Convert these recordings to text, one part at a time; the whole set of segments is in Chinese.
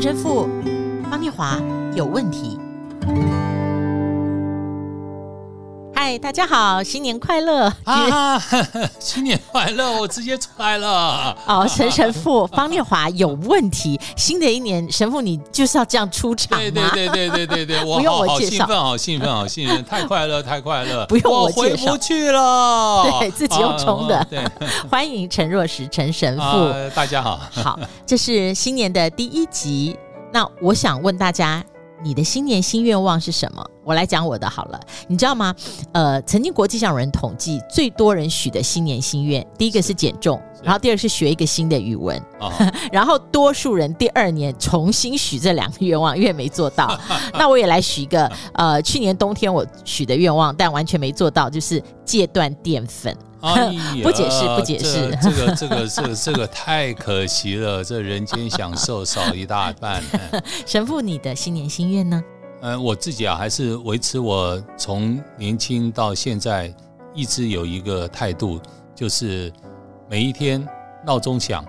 陈神父方念华有问题。嗨，大家好，新年快乐！啊，新年快乐！我直接出来了。哦，陈神父 方念华有问题。新的一年，神父你就是要这样出场？对对对对对对对，我 不用我介绍，好兴奋，好兴奋，太快乐，太快乐！不用我回不去了。对自己用冲的。啊、对，欢迎陈若石陈神父、啊，大家好。好，这是新年的第一集。那我想问大家。你的新年新愿望是什么？我来讲我的好了。你知道吗？呃，曾经国际上有人统计，最多人许的新年心愿，第一个是减重，然后第二是学一个新的语文，哦、然后多数人第二年重新许这两个愿望，因为没做到。那我也来许一个，呃，去年冬天我许的愿望，但完全没做到，就是戒断淀粉。哎、不解释，不解释，这个、这个、这个、这个太可惜了，这人间享受少一大半。神父，你的新年心愿呢？嗯、呃，我自己啊，还是维持我从年轻到现在一直有一个态度，就是每一天闹钟响，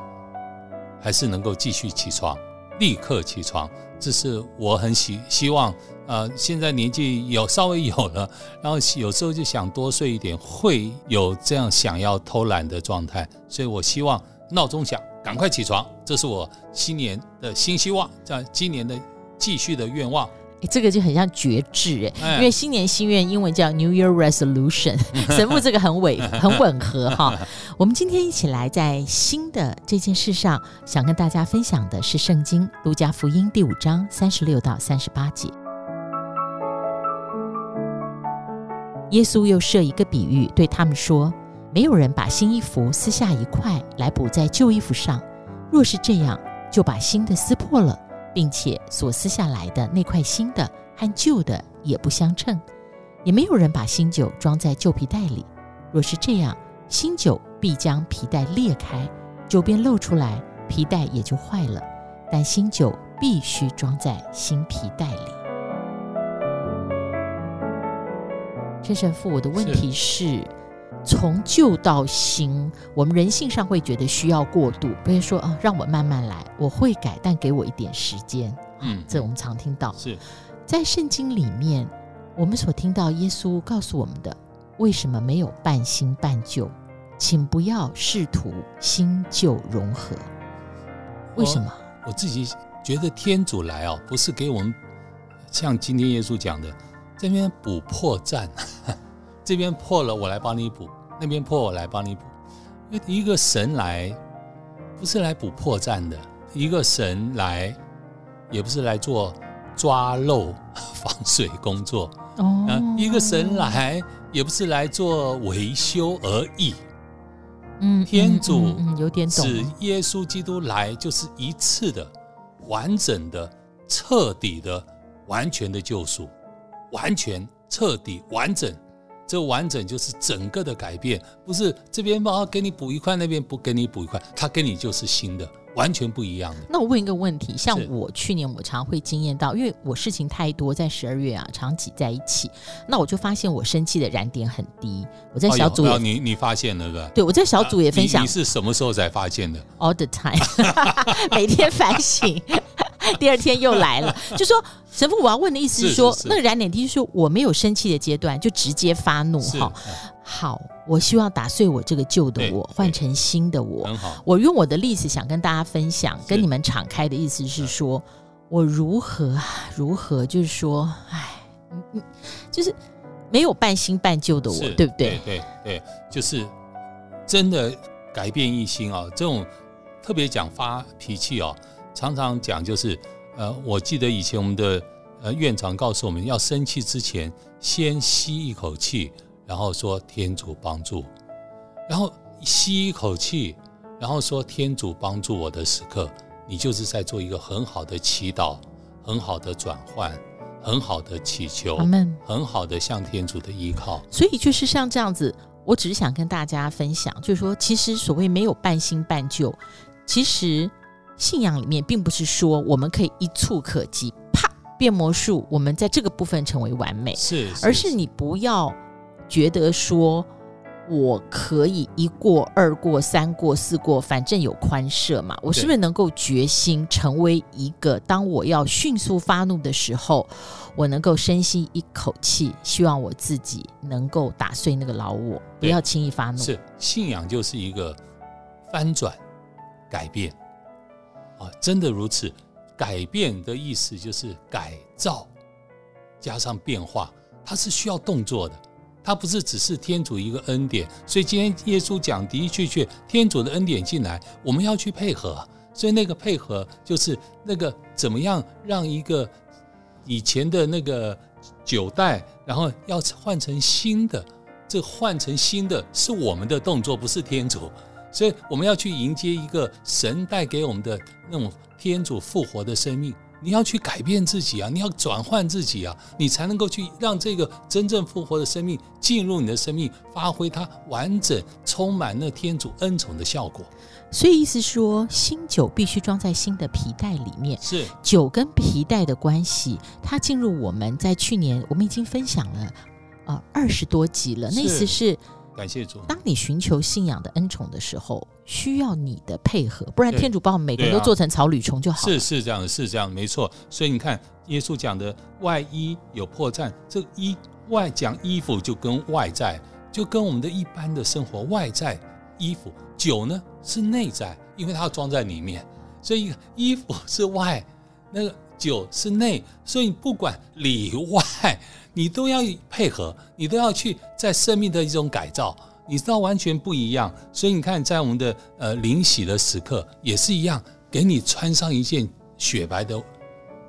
还是能够继续起床，立刻起床。这是我很希希望，呃，现在年纪有稍微有了，然后有时候就想多睡一点，会有这样想要偷懒的状态，所以我希望闹钟响，赶快起床，这是我新年的新希望，在今年的继续的愿望。这个就很像决志哎，因为新年心愿英文叫 New Year Resolution，神父这个很吻 很吻合哈。我们今天一起来在新的这件事上，想跟大家分享的是圣经路加福音第五章三十六到三十八节。耶稣又设一个比喻，对他们说：没有人把新衣服撕下一块来补在旧衣服上，若是这样，就把新的撕破了。并且所撕下来的那块新的和旧的也不相称，也没有人把新酒装在旧皮袋里。若是这样，新酒必将皮袋裂开，酒便漏出来，皮袋也就坏了。但新酒必须装在新皮袋里。陈神父，我的问题是。从旧到新，我们人性上会觉得需要过渡，不会说啊，让我慢慢来，我会改，但给我一点时间。嗯，这我们常听到。是在圣经里面，我们所听到耶稣告诉我们的，为什么没有半新半旧？请不要试图新旧融合。为什么？我，我自己觉得天主来哦，不是给我们像今天耶稣讲的这边补破绽。这边破了，我来帮你补；那边破，我来帮你补。因为一个神来，不是来补破绽的；一个神来，也不是来做抓漏防水工作。哦，一个神来，也不是来做维修而已。嗯，天主有点懂。指耶稣基督来，就是一次的、完整的、彻底的、完全的救赎，完全、彻底、完整。这完整就是整个的改变，不是这边帮他给你补一块，那边不给你补一块，它给你就是新的，完全不一样的。那我问一个问题，像我去年我常会经验到，因为我事情太多，在十二月啊常挤在一起，那我就发现我生气的燃点很低。我在小组，你你发现了对吧？对，我在小组也分享。你是什么时候才发现的？All the time，每天反省。第二天又来了，就说神父，我要问的意思是说，是是是那个燃点滴，就是说我没有生气的阶段，就直接发怒哈。好，我希望打碎我这个旧的我，换成新的我。很好，我用我的例子想跟大家分享，跟你们敞开的意思是说，我如何如何，就是说，哎，嗯嗯，就是没有半新半旧的我，对不对？对对对，就是真的改变一心啊！这种特别讲发脾气哦。常常讲就是，呃，我记得以前我们的呃院长告诉我们要生气之前，先吸一口气，然后说天主帮助，然后吸一口气，然后说天主帮助我的时刻，你就是在做一个很好的祈祷，很好的转换，很好的祈求，很好的向天主的依靠。所以就是像这样子，我只是想跟大家分享，就是说，其实所谓没有半新半旧，其实。信仰里面并不是说我们可以一触可及，啪变魔术，我们在这个部分成为完美，是，是，而是你不要觉得说我可以一过、二过、三过、四过，反正有宽赦嘛。我是不是能够决心成为一个，当我要迅速发怒的时候，我能够深吸一口气，希望我自己能够打碎那个老我，不要轻易发怒。是信仰就是一个翻转、改变啊，真的如此。改变的意思就是改造加上变化，它是需要动作的。它不是只是天主一个恩典，所以今天耶稣讲的的确确，天主的恩典进来，我们要去配合。所以那个配合就是那个怎么样让一个以前的那个九代，然后要换成新的，这换成新的是我们的动作，不是天主。所以我们要去迎接一个神带给我们的那种天主复活的生命。你要去改变自己啊！你要转换自己啊！你才能够去让这个真正复活的生命进入你的生命，发挥它完整、充满那天主恩宠的效果。所以意思说，新酒必须装在新的皮带里面。是酒跟皮带的关系，它进入我们在去年我们已经分享了呃二十多集了。那意思是。感谢主。当你寻求信仰的恩宠的时候，需要你的配合，不然天主把我们每个人都做成草履虫就好了。是是这样，是这样，没错。所以你看，耶稣讲的外衣有破绽，这衣外讲衣服就跟外在，就跟我们的一般的生活外在衣服，酒呢是内在，因为它要装在里面，所以衣服是外，那个九是内，所以不管里外。你都要配合，你都要去在生命的一种改造，你知道完全不一样。所以你看，在我们的呃灵洗的时刻也是一样，给你穿上一件雪白的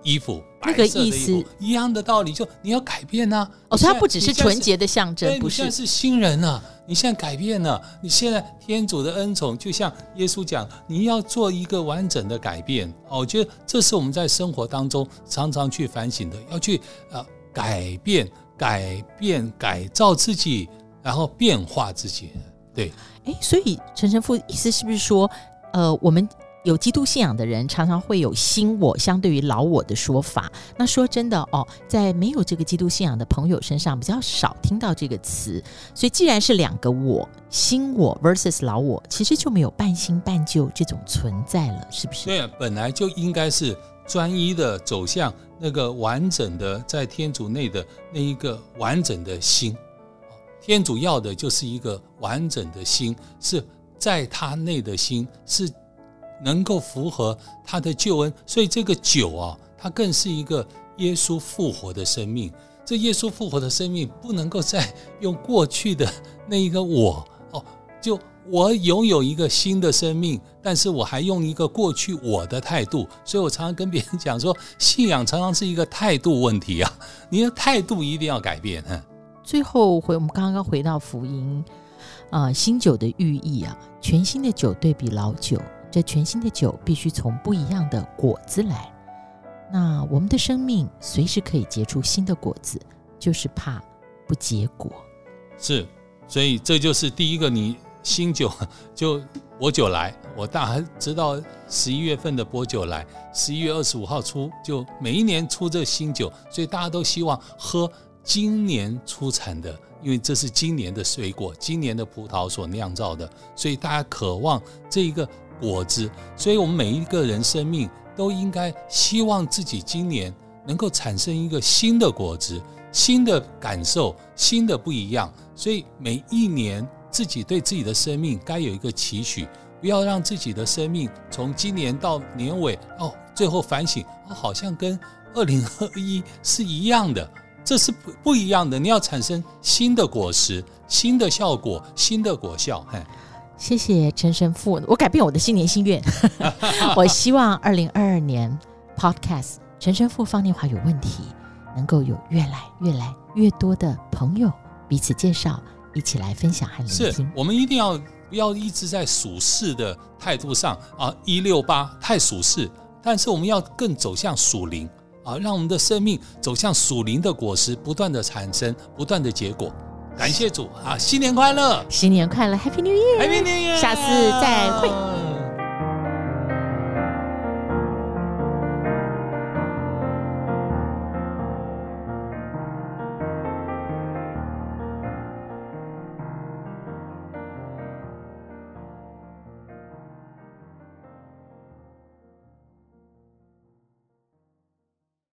衣服，那个意思一样的道理，就你要改变呐、啊。哦，所以它不只是纯洁的象征，不是。你现在是新人了，你现在改变了，你现在天主的恩宠，就像耶稣讲，你要做一个完整的改变。哦，我觉得这是我们在生活当中常常去反省的，要去呃。改变、改变、改造自己，然后变化自己。对，哎，所以陈神父意思是不是说，呃，我们有基督信仰的人常常会有新我相对于老我的说法？那说真的哦，在没有这个基督信仰的朋友身上比较少听到这个词。所以既然是两个我，新我 versus 老我，其实就没有半新半旧这种存在了，是不是？对，本来就应该是。专一的走向那个完整的在天主内的那一个完整的心，天主要的就是一个完整的心，是在他内的心，是能够符合他的救恩。所以这个酒啊，它更是一个耶稣复活的生命。这耶稣复活的生命不能够再用过去的那一个我 哦，就。我拥有一个新的生命，但是我还用一个过去我的态度，所以我常常跟别人讲说，信仰常常是一个态度问题啊，你的态度一定要改变。最后回我们刚刚回到福音啊、新酒的寓意啊，全新的酒对比老酒，这全新的酒必须从不一样的果子来。那我们的生命随时可以结出新的果子，就是怕不结果。是，所以这就是第一个你。新酒就薄酒来，我大概知道十一月份的薄酒来，十一月二十五号出，就每一年出这新酒，所以大家都希望喝今年出产的，因为这是今年的水果，今年的葡萄所酿造的，所以大家渴望这一个果子，所以我们每一个人生命都应该希望自己今年能够产生一个新的果子，新的感受，新的不一样，所以每一年。自己对自己的生命该有一个期许，不要让自己的生命从今年到年尾哦，最后反省哦，好像跟二零二一是一样的，这是不不一样的。你要产生新的果实、新的效果、新的果效。嘿，谢谢陈神父，我改变我的新年心愿，我希望二零二二年 Podcast 陈神父方念华有问题，能够有越来越来越多的朋友彼此介绍。一起来分享和聆听。是我们一定要不要一直在属世的态度上啊，一六八太属世，但是我们要更走向属灵啊，让我们的生命走向属灵的果实，不断的产生，不断的结果。感谢主啊，新年快乐！新年快乐，Happy New Year！Happy New Year！下次再会。